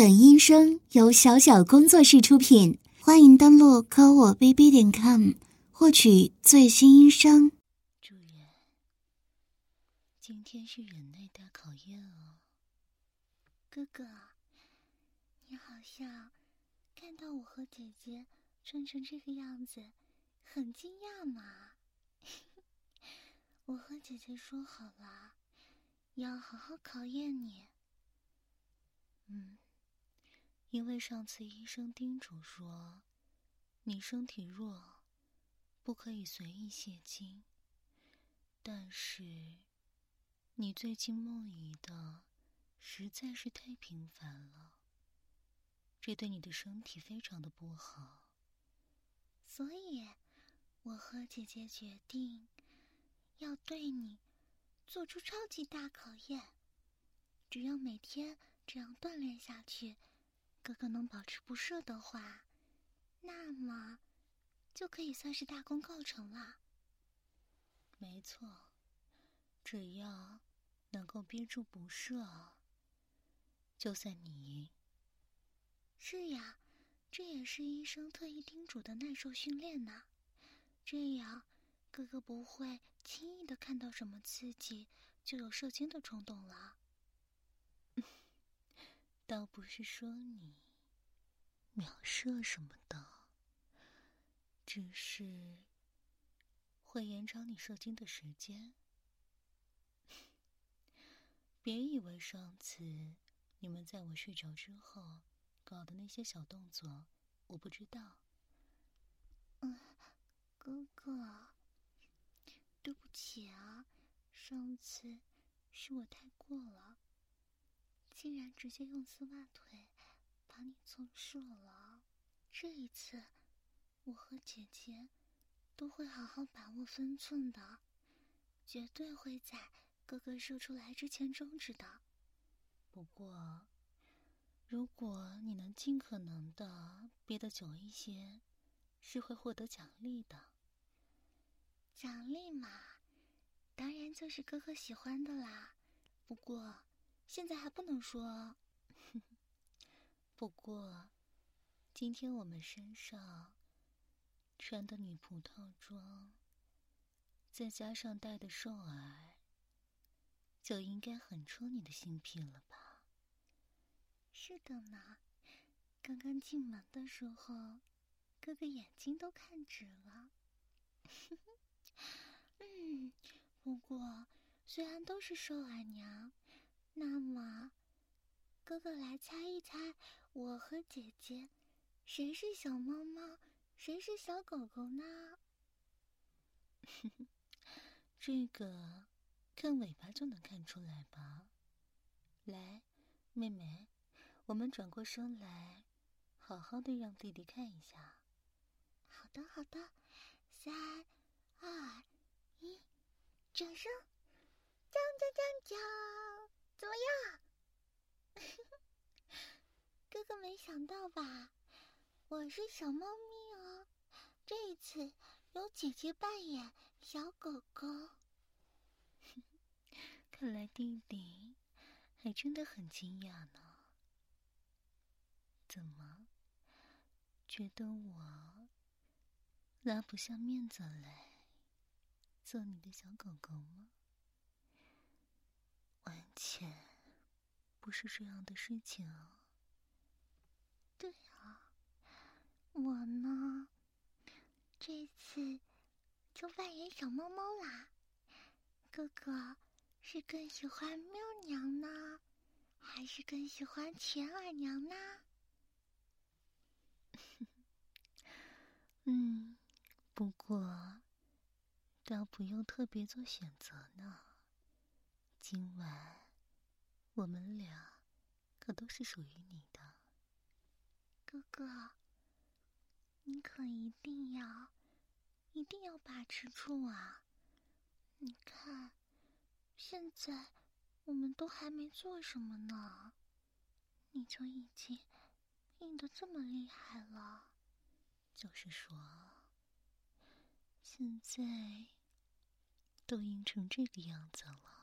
本音声由小小工作室出品，欢迎登录科我 bb 点 com 获取最新音声。主人，今天是忍耐大考验哦。哥哥，你好像看到我和姐姐穿成这个样子，很惊讶嘛？我和姐姐说好了，要好好考验你。嗯，因为上次医生叮嘱说，你身体弱，不可以随意泄精。但是，你最近梦遗的实在是太频繁了，这对你的身体非常的不好。所以，我和姐姐决定要对你做出超级大考验。只要每天。这样锻炼下去，哥哥能保持不射的话，那么就可以算是大功告成了。没错，只要能够憋住不射，就算你赢。是呀，这也是医生特意叮嘱的耐受训练呢。这样，哥哥不会轻易的看到什么刺激就有射精的冲动了。倒不是说你秒射什么的，只是会延长你射精的时间。别以为上次你们在我睡着之后搞的那些小动作，我不知道。嗯，哥哥，对不起啊，上次是我太过了。竟然直接用丝袜腿把你纵射了！这一次，我和姐姐都会好好把握分寸的，绝对会在哥哥射出来之前终止的。不过，如果你能尽可能的憋得久一些，是会获得奖励的。奖励嘛，当然就是哥哥喜欢的啦。不过。现在还不能说。不过，今天我们身上穿的女仆套装，再加上戴的兽耳，就应该很戳你的心脾了吧？是的呢，刚刚进门的时候，哥哥眼睛都看直了。嗯，不过虽然都是兽耳娘。那么，哥哥来猜一猜，我和姐姐谁是小猫猫，谁是小狗狗呢？这个看尾巴就能看出来吧。来，妹妹，我们转过身来，好好的让弟弟看一下。好的，好的，三、二、一，掌声！锵锵锵锵！怎么样，哥哥？没想到吧？我是小猫咪哦，这一次由姐姐扮演小狗狗。看来弟弟还真的很惊讶呢。怎么，觉得我拉不下面子来做你的小狗狗吗？完全不是这样的事情！对啊，我呢，这次就扮演小猫猫啦。哥哥是更喜欢喵娘呢，还是更喜欢钱二娘呢？嗯，不过倒不用特别做选择呢。今晚，我们俩可都是属于你的，哥哥。你可一定要，一定要把持住啊！你看，现在我们都还没做什么呢，你就已经硬的这么厉害了。就是说，现在都硬成这个样子了。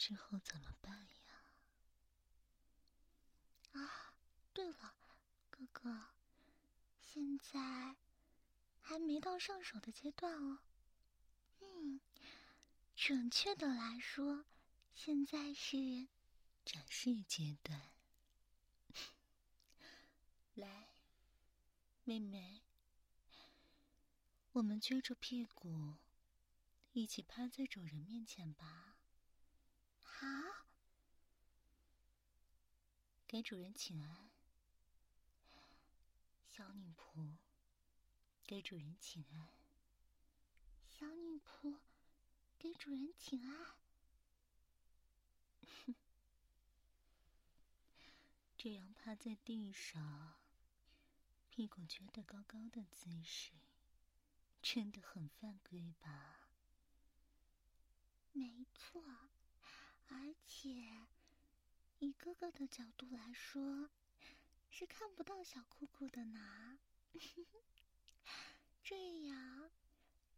之后怎么办呀？啊，对了，哥哥，现在还没到上手的阶段哦。嗯，准确的来说，现在是展示阶段。来，妹妹，我们撅着屁股，一起趴在主人面前吧。好，给主人请安。小女仆，给主人请安。小女仆，给主人请安。这样趴在地上，屁股撅得高高的姿势，真的很犯规吧？没错，而且以哥哥的角度来说。是看不到小裤裤的呢，这样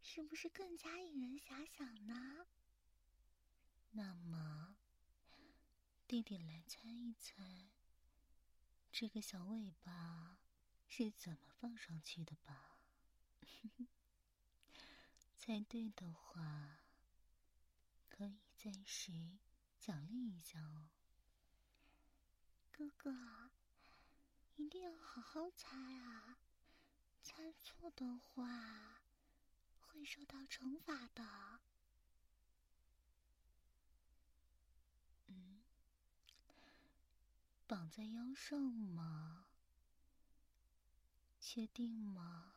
是不是更加引人遐想呢？那么，弟弟来猜一猜，这个小尾巴是怎么放上去的吧？猜对的话，可以暂时奖励一下哦，哥哥。一定要好好猜啊！猜错的话，会受到惩罚的。嗯，绑在腰上吗？确定吗？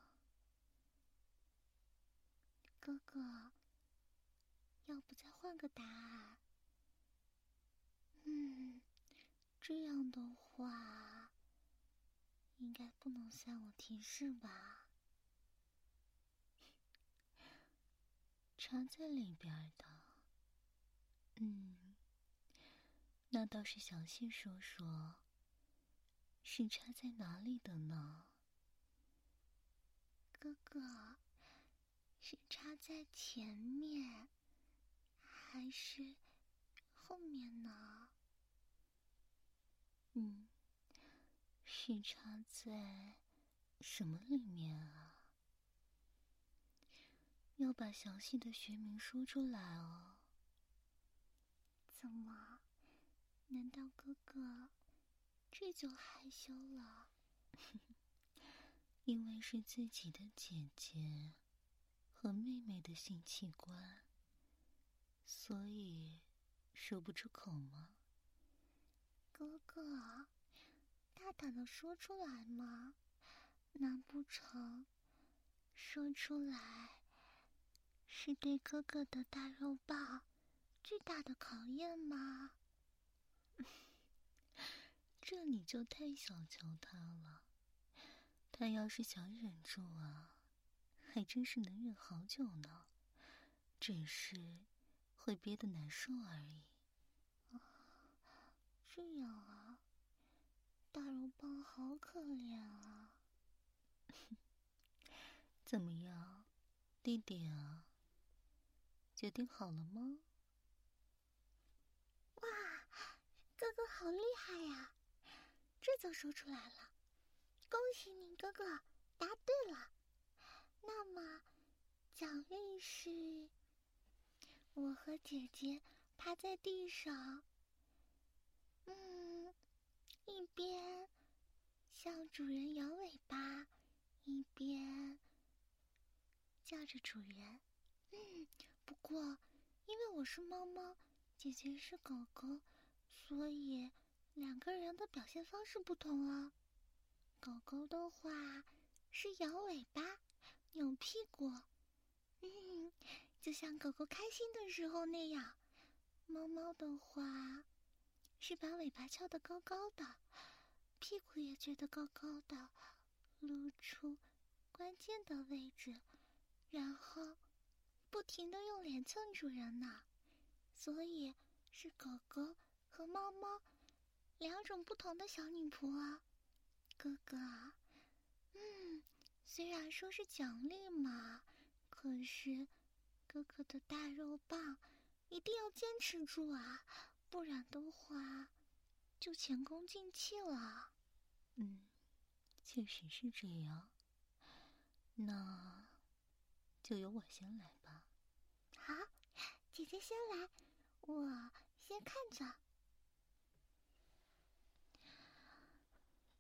哥哥，要不再换个答案？嗯，这样的话。应该不能算我提示吧？插在里边的，嗯，那倒是详细说说，是插在哪里的呢？哥哥，是插在前面，还是后面呢？嗯。是插在什么里面啊？要把详细的学名说出来哦。怎么？难道哥哥这就害羞了？因为是自己的姐姐和妹妹的性器官，所以说不出口吗？哥哥。大胆的说出来嘛？难不成说出来是对哥哥的大肉棒巨大的考验吗？这你就太小瞧他了。他要是想忍住啊，还真是能忍好久呢，只是会憋得难受而已。这样啊。大肉棒好可怜啊！怎么样，弟弟啊？决定好了吗？哇，哥哥好厉害呀！这就说出来了，恭喜你哥哥答对了。那么，奖励是，我和姐姐趴在地上，嗯。一边向主人摇尾巴，一边叫着主人。嗯，不过因为我是猫猫，姐姐是狗狗，所以两个人的表现方式不同啊。狗狗的话是摇尾巴、扭屁股，嗯，就像狗狗开心的时候那样。猫猫的话。是把尾巴翘得高高的，屁股也撅得高高的，露出关键的位置，然后不停的用脸蹭主人呢。所以是狗狗和猫猫两种不同的小女仆啊，哥哥。嗯，虽然说是奖励嘛，可是哥哥的大肉棒一定要坚持住啊。不然的话，就前功尽弃了。嗯，确实是这样。那，就由我先来吧。好，姐姐先来，我先看着。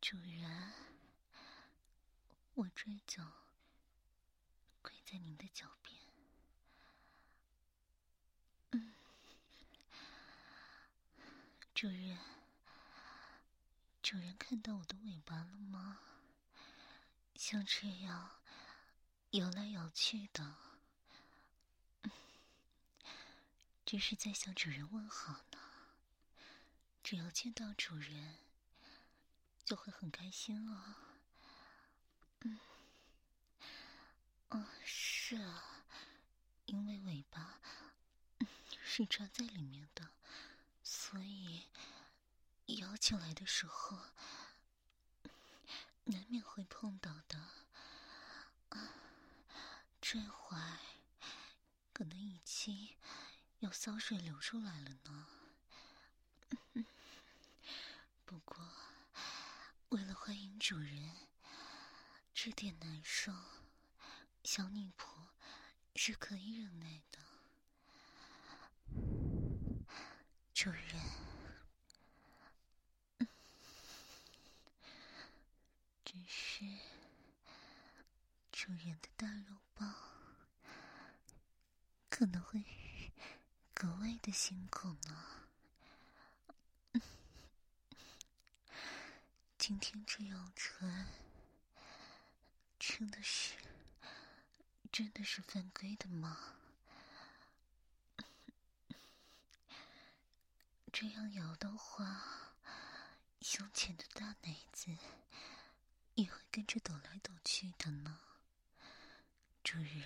主人，我追走，跪在您的脚边。嗯，主人，主人看到我的尾巴了吗？像这样。摇来摇去的，这是在向主人问好呢。只要见到主人，就会很开心了。嗯，哦，是啊，因为尾巴是抓在里面的，所以摇起来的时候，难免会碰到的。啊。这会可能已经有骚水流出来了呢。不过，为了欢迎主人，这点难受，小女仆是可以忍耐的。主人，只是主人的大肉包。可能会格外的辛苦呢。今天这样穿，真的是真的是犯规的吗？这样摇的话，胸前的大奶子也会跟着抖来抖去的呢，主人。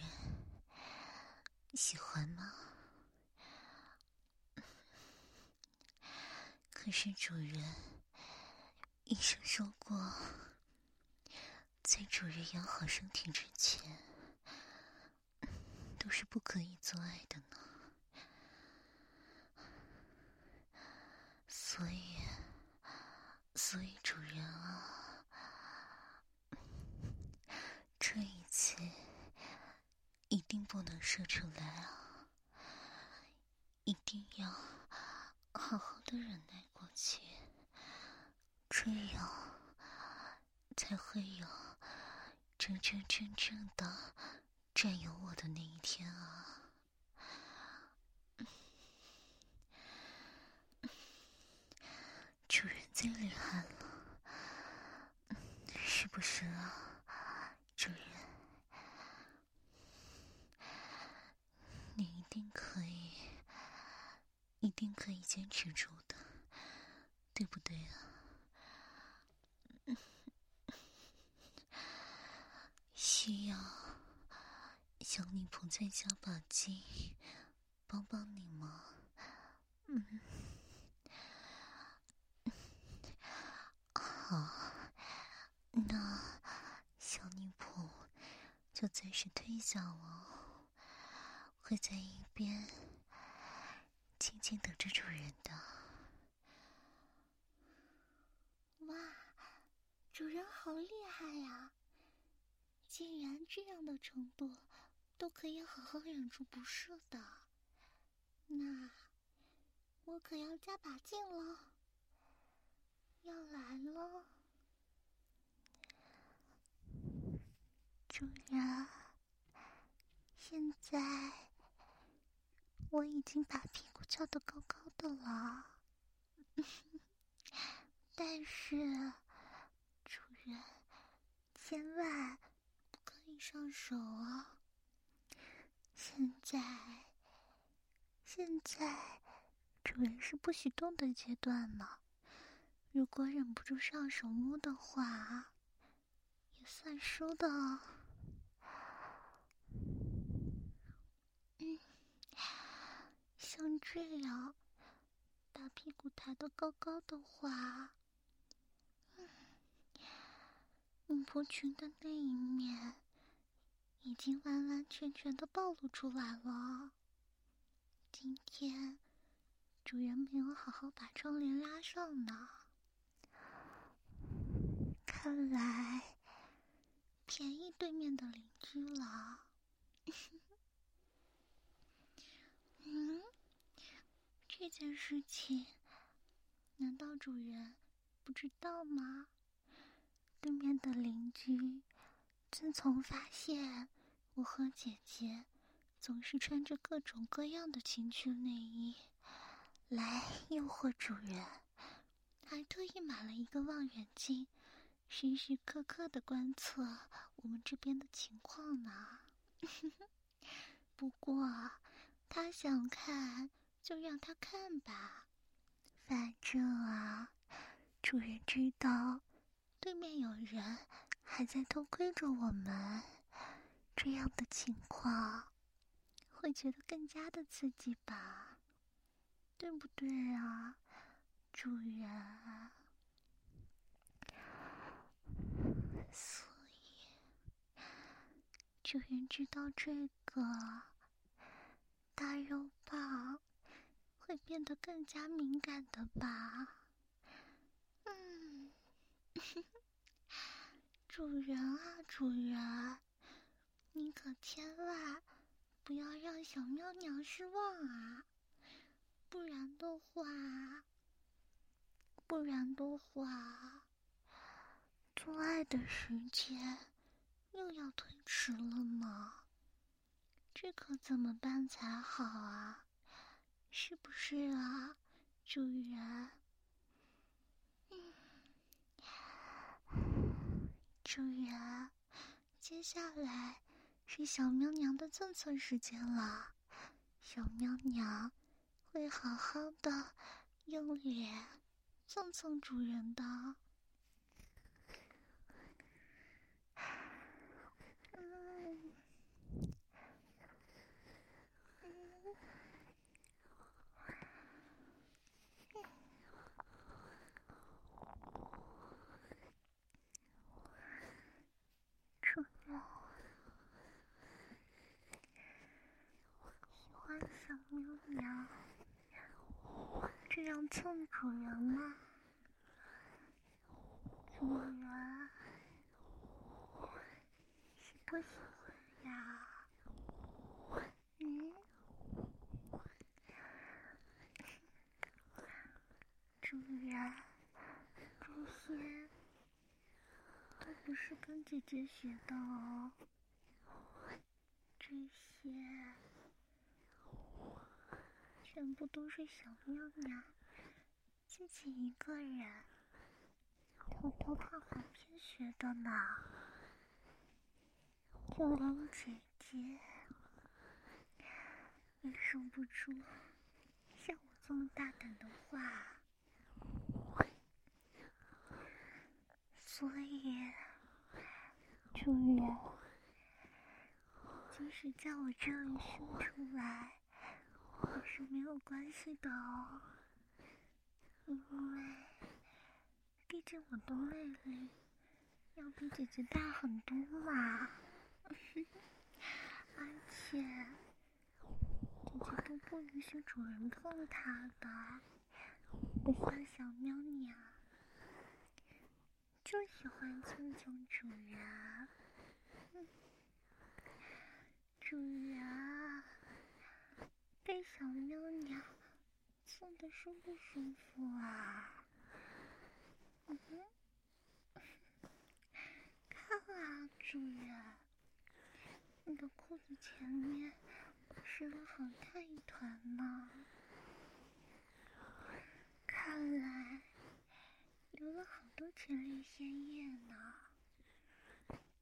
喜欢吗？可是主人，医生说过，在主人养好身体之前，都是不可以做爱的呢。所以，所以主人啊，这一次。一定不能射出来啊！一定要好好的忍耐过去，这样才会有真真正正的占有我的那一天啊！主人最厉害了，是不是啊，主人？你一定可以，一定可以坚持住的，对不对啊？需要小女仆再加把劲，帮帮你吗？嗯，好，那小女仆就暂时退下了。会在一边静静等着主人的。哇，主人好厉害呀！竟然这样的程度都可以好好忍住不射的，那我可要加把劲了，要来了，主人，现在。我已经把屁股翘得高高的了，但是主人千万不可以上手啊！现在，现在主人是不许动的阶段呢。如果忍不住上手摸的话，也算输的哦。像这样把屁股抬得高高的话，嗯女仆裙的那一面已经完完全全的暴露出来了。今天主人没有好好把窗帘拉上呢，看来便宜对面的邻居了。嗯，这件事情难道主人不知道吗？对面的邻居自从发现我和姐姐总是穿着各种各样的情趣内衣来诱惑主人，还特意买了一个望远镜，时时刻刻的观测我们这边的情况呢。不过。他想看，就让他看吧。反正啊，主人知道对面有人还在偷窥着我们，这样的情况会觉得更加的刺激吧？对不对啊，主人？所以，主人知道这个。大肉棒会变得更加敏感的吧？嗯，主人啊，主人，你可千万不要让小喵娘失望啊！不然的话，不然的话，做爱的时间又要推迟了呢。这可怎么办才好啊？是不是啊，主人？主人，接下来是小喵娘的蹭蹭时间了。小喵娘会好好的用脸蹭蹭主人的。小娘，这样蹭主人吗？主人喜不喜欢呀？嗯，主人，这些都不是跟姐姐学的哦，这些。全部都是小喵喵自己一个人偷偷看黄片学的呢，就连姐姐也说不出像我这么大胆的话，所以主人，即使在我这里生出来。我是没有关系的哦，因为毕竟我的魅力要比姐姐大很多嘛，而且姐姐都不允许主人碰她的，不像小喵喵，就喜欢蹭蹭主人，主人。小喵娘送的舒不舒服啊？嗯，看啊，主人，你的裤子前面湿了好大一团呢，看来流了好多前列腺液呢。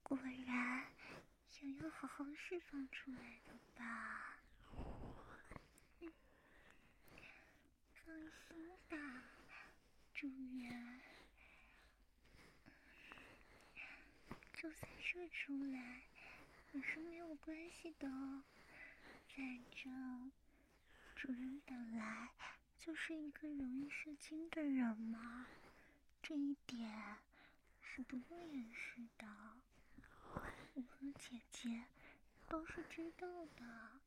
果然想要好好释放出来的吧？放心吧，主人，就算射出来也是没有关系的哦。反正主人本来就是一个容易射精的人嘛，这一点是不会掩饰的。我和姐姐都是知道的，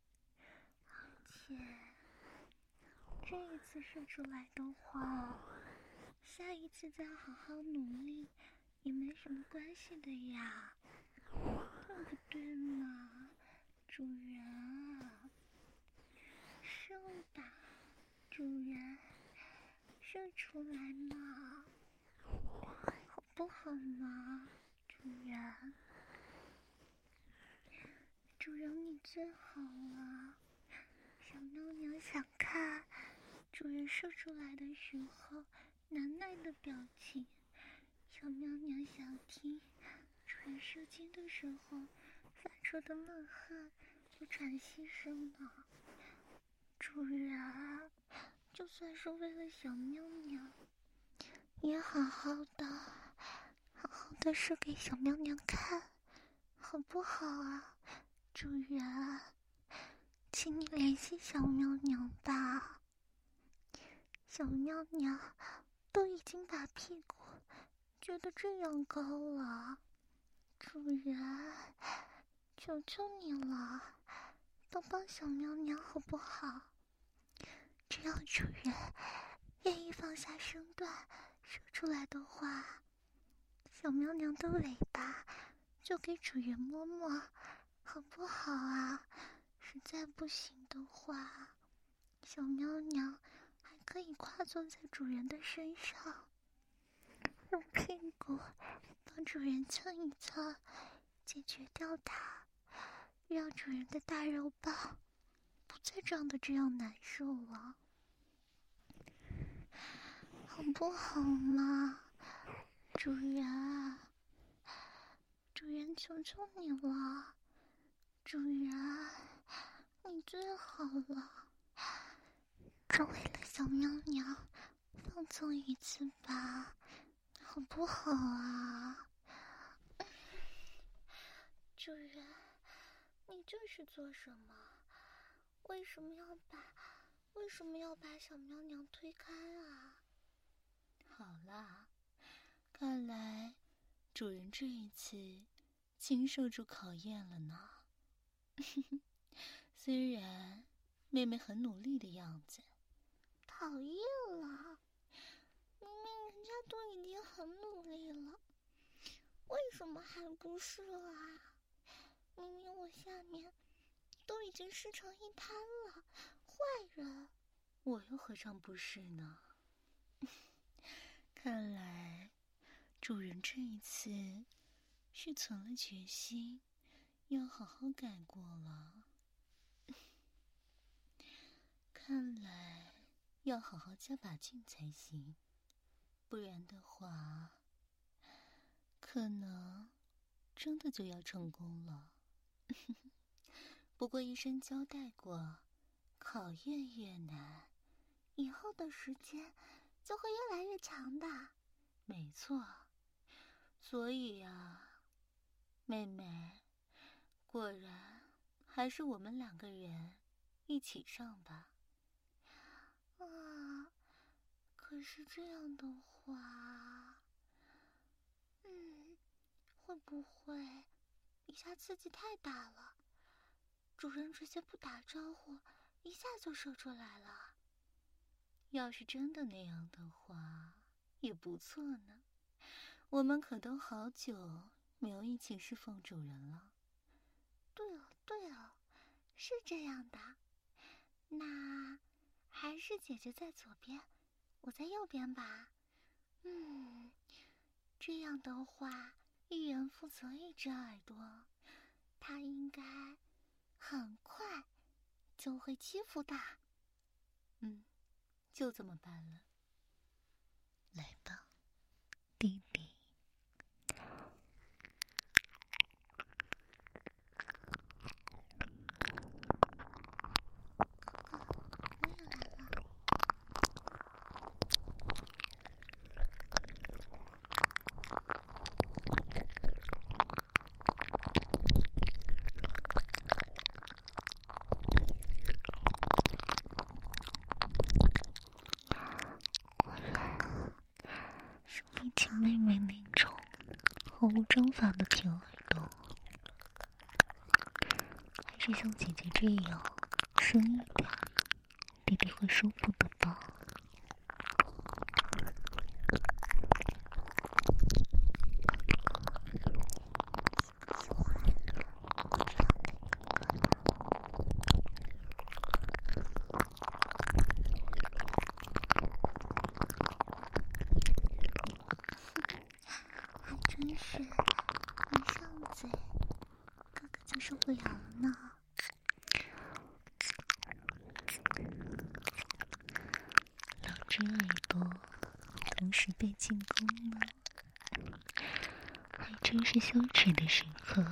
而且。这一次射出来的话，下一次再好好努力也没什么关系的呀。对不对嘛，主人，射吧，主人，射出来嘛，好不好嘛，主人？主人你最好了，小妞妞想看主人射出来的时候难耐的表情，小妞妞想听主人射精的时候发出的乐呵和喘息声呢。主人，就算是为了小妞妞，也好好的，好好的射给小妞妞看，好不好啊？主人，请你联系小妞妞吧。小喵娘都已经把屁股撅得这样高了，主人，求求你了，帮帮小喵娘好不好？只要主人愿意放下身段射出来的话，小喵娘的尾巴就给主人摸摸。好不好啊？实在不行的话，小喵娘可以跨坐在主人的身上，用屁股帮主人蹭一蹭，解决掉它，让主人的大肉棒不再长得这样难受了，好不好嘛？主人，主人，求求你了！主人，你最好了，只为了小喵喵，放纵一次吧，好不好啊？主人，你这是做什么？为什么要把为什么要把小喵喵推开啊？好啦，看来主人这一次经受住考验了呢。虽然妹妹很努力的样子，讨厌了！明明人家都已经很努力了，为什么还不是啊？明明我下面都已经湿成一滩了，坏人！我又何尝不是呢？看来主人这一次是存了决心。要好好改过了，看来要好好加把劲才行，不然的话，可能真的就要成功了。不过医生交代过，考验越难，以后的时间就会越来越长的。没错，所以呀，妹妹。果然，还是我们两个人一起上吧。啊，可是这样的话，嗯，会不会一下刺激太大了？主人直接不打招呼，一下就射出来了。要是真的那样的话，也不错呢。我们可都好久没有一起侍奉主人了。对哦，对哦，是这样的。那还是姐姐在左边，我在右边吧。嗯，这样的话，一人负责一只耳朵，他应该很快就会欺负的。嗯，就这么办了。来吧，弟越有深一点，弟弟会舒服的。吧。还真是，没上嘴，哥哥就受不了了呢。被进攻了。还真是羞耻的时刻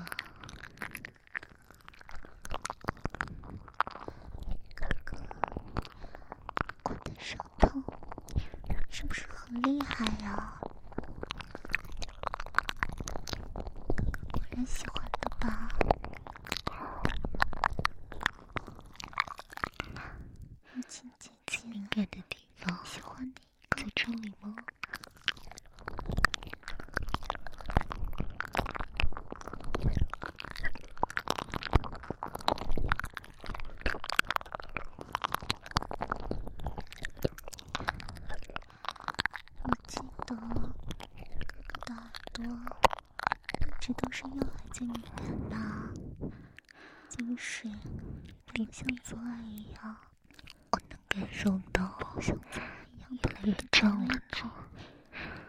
装为主。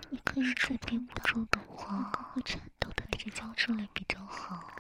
你可以再编不住的话，我颤抖的那个叫出来比较好。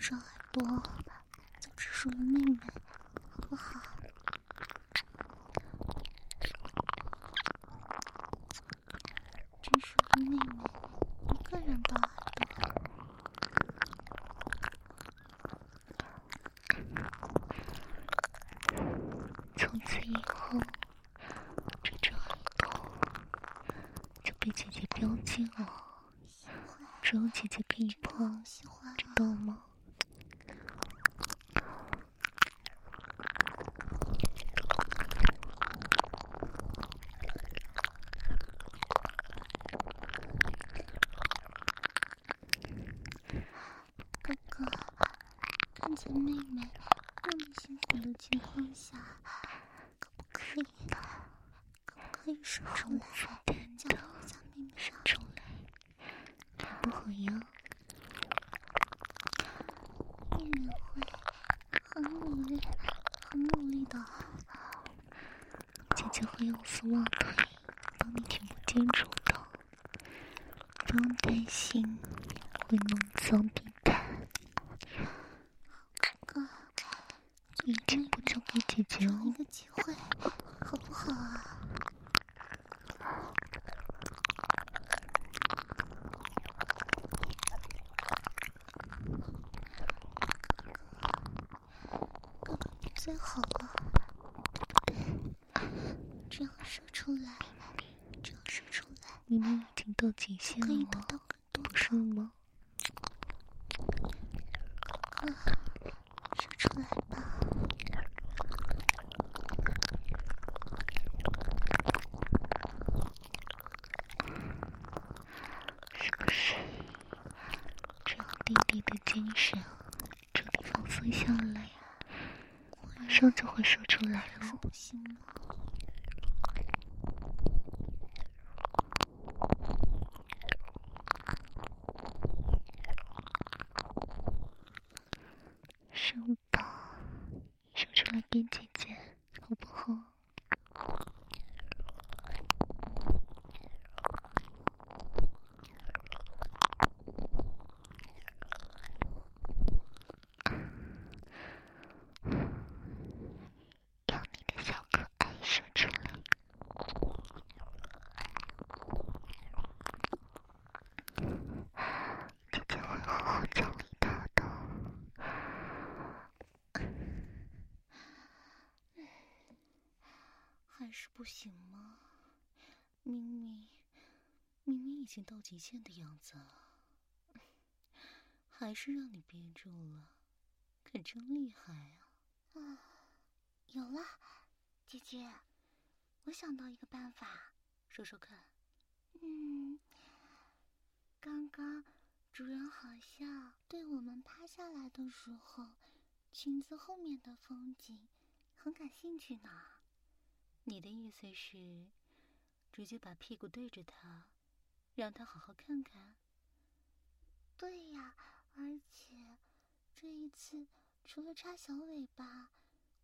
这么多。下，可不可以呢？可不可以说出来？最好了，这样说出来，这样说出来，你们已经到极限了，可以到更多吗？是不行吗？明明，明明已经到极限的样子了，还是让你憋住了，可真厉害啊！啊，有了，姐姐，我想到一个办法，说说看。嗯，刚刚主人好像对我们趴下来的时候，裙子后面的风景很感兴趣呢。你的意思是？直接把屁股对着他，让他好好看看。对呀，而且这一次除了插小尾巴，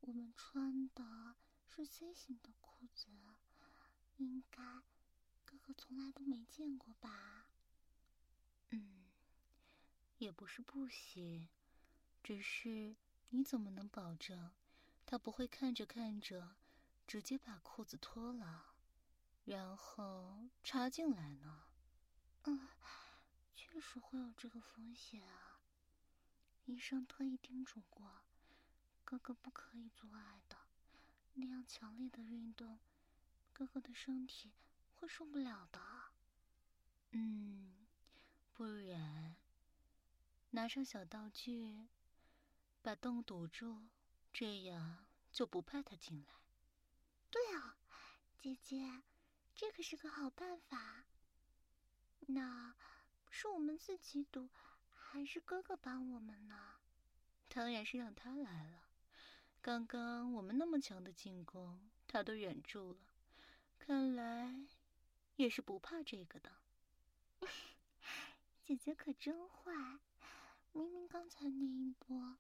我们穿的是 C 型的裤子，应该哥哥从来都没见过吧？嗯，也不是不行，只是你怎么能保证他不会看着看着直接把裤子脱了？然后插进来呢？嗯，确实会有这个风险啊。医生特意叮嘱过，哥哥不可以做爱的，那样强烈的运动，哥哥的身体会受不了的。嗯，不然拿上小道具，把洞堵住，这样就不怕他进来。对啊，姐姐。这可是个好办法。那是我们自己赌，还是哥哥帮我们呢？当然是让他来了。刚刚我们那么强的进攻，他都忍住了，看来也是不怕这个的。姐姐可真坏！明明刚才那一波，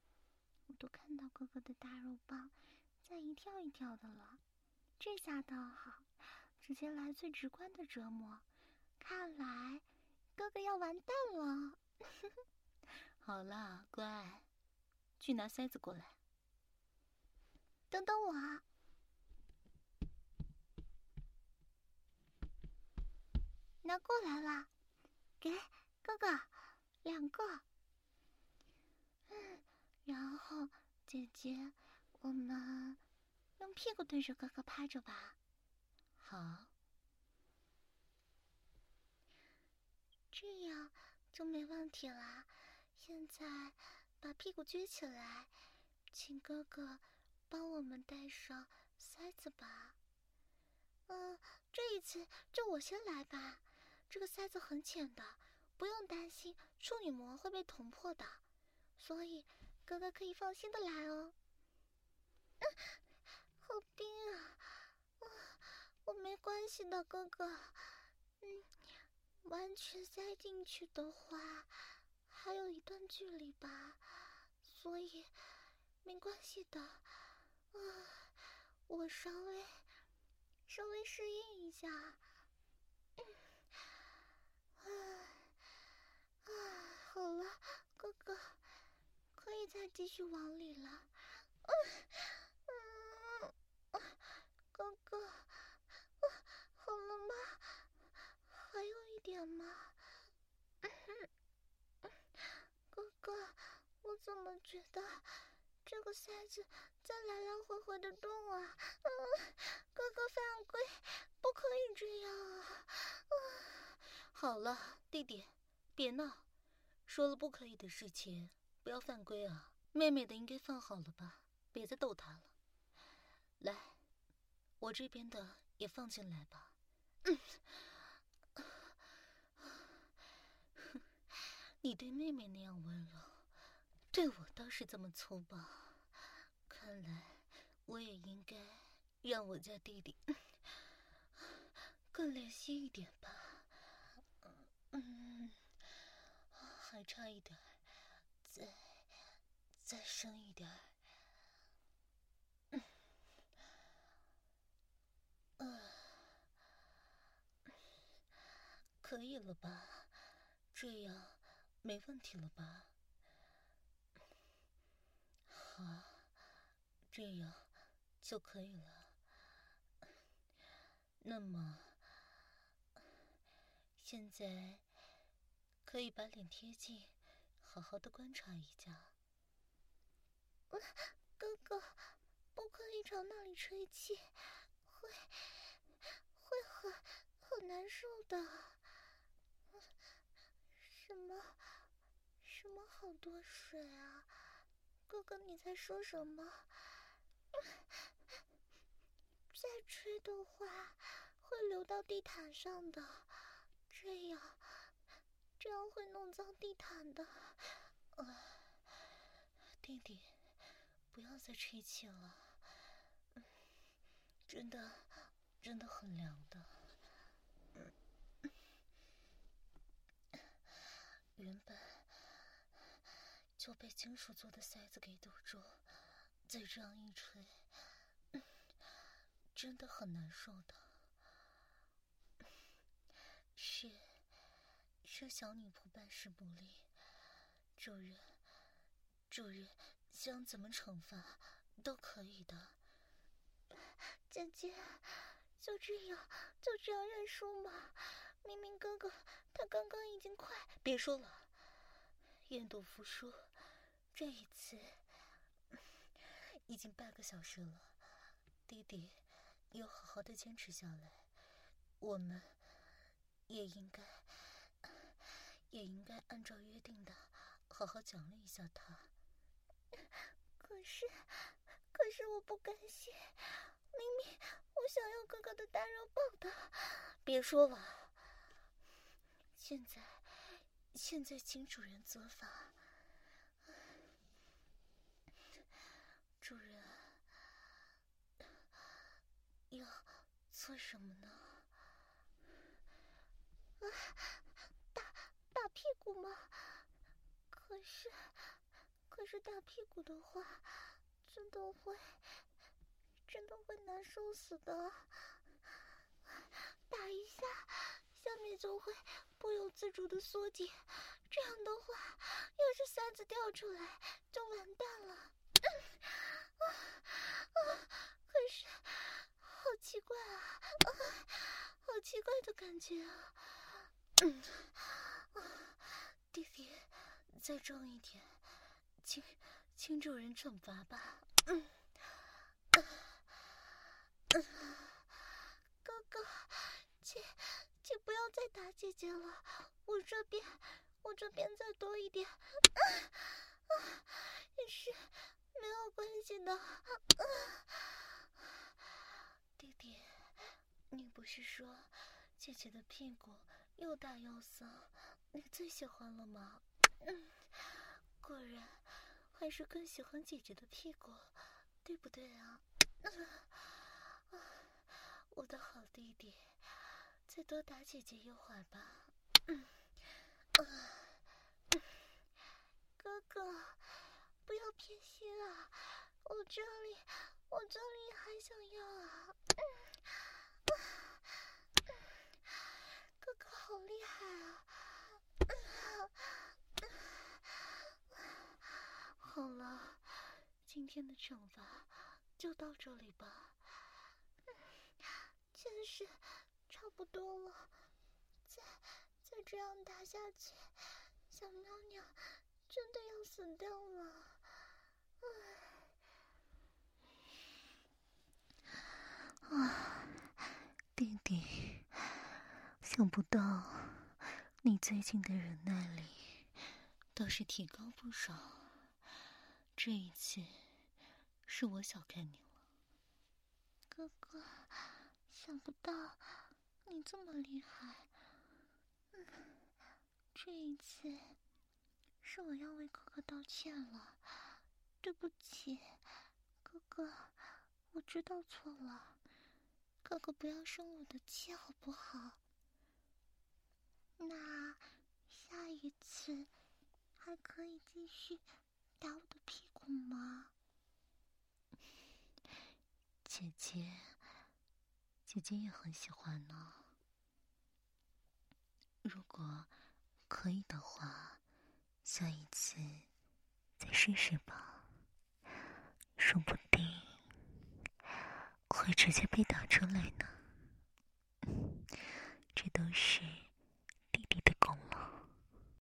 我都看到哥哥的大肉棒在一跳一跳的了，这下倒好。直接来最直观的折磨，看来哥哥要完蛋了。好了，乖，去拿塞子过来。等等我！拿过来了，给哥哥两个。嗯，然后姐姐，我们用屁股对着哥哥趴着吧。好，这样就没问题了。现在把屁股撅起来，请哥哥帮我们戴上塞子吧。嗯，这一次就我先来吧。这个塞子很浅的，不用担心处女膜会被捅破的，所以哥哥可以放心的来哦。嗯，好冰啊！我没关系的，哥哥。嗯，完全塞进去的话，还有一段距离吧，所以没关系的。啊，我稍微稍微适应一下。嗯，啊啊，好了，哥哥，可以再继续往里了。嗯嗯，哥哥。好了吗？还有一点吗？哥哥，我怎么觉得这个塞子在来来回回的动啊？嗯，哥哥犯规，不可以这样啊！好了，弟弟，别闹，说了不可以的事情，不要犯规啊！妹妹的应该放好了吧？别再逗她了。来，我这边的也放进来吧。你对妹妹那样温柔，对我倒是这么粗暴。看来我也应该让我家弟弟 更怜惜一点吧。嗯，还差一点，再再深一点。可以了吧？这样没问题了吧？好，这样就可以了。那么，现在可以把脸贴近，好好的观察一下。哥哥，不可以朝那里吹气，会会很很难受的。什么什么好多水啊？哥哥你在说什么？再吹的话会流到地毯上的，这样这样会弄脏地毯的。弟弟，不要再吹气了，真的真的很凉的。原本就被金属做的塞子给堵住，再这样一吹。真的很难受的，是是小女仆办事不力，主人，主人想怎么惩罚都可以的。姐姐，就这样就这样认输吗？明明哥哥他刚刚已经快……别说了，愿赌服输，这一次已经半个小时了，弟弟。要好好的坚持下来，我们也应该，也应该按照约定的，好好奖励一下他。可是，可是我不甘心，明明我想要哥哥的大肉棒的。别说了，现在，现在请主人做法。主人。要做什么呢？啊，打打屁股吗？可是，可是打屁股的话，真的会，真的会难受死的。打一下，下面就会不由自主的缩紧，这样的话，要是塞子掉出来，就完蛋了。啊啊！可是。好奇怪啊，啊好奇怪的感觉啊！嗯，弟弟，再重一点，请请主人惩罚吧。嗯，哥哥，请请不要再打姐姐了，我这边我这边再多一点，也是没有关系的。弟弟，你不是说姐姐的屁股又大又骚，你最喜欢了吗？嗯，果然还是更喜欢姐姐的屁股，对不对啊？我的好弟弟，再多打姐姐一会儿吧。哥哥，不要偏心啊！我这里，我这里还想要啊！哥哥好厉害啊！好了，今天的惩罚就到这里吧。真是差不多了，再再这样打下去，小喵喵真的要死掉了。啊，弟弟，想不到你最近的忍耐力倒是提高不少。这一次是我小看你了，哥哥，想不到你这么厉害。嗯，这一次是我要为哥哥道歉了，对不起，哥哥，我知道错了。哥哥，不要生我的气，好不好？那下一次还可以继续打我的屁股吗？姐姐，姐姐也很喜欢呢。如果可以的话下一次再试试吧。说不定会直接被打出来呢。这都是弟弟的功劳。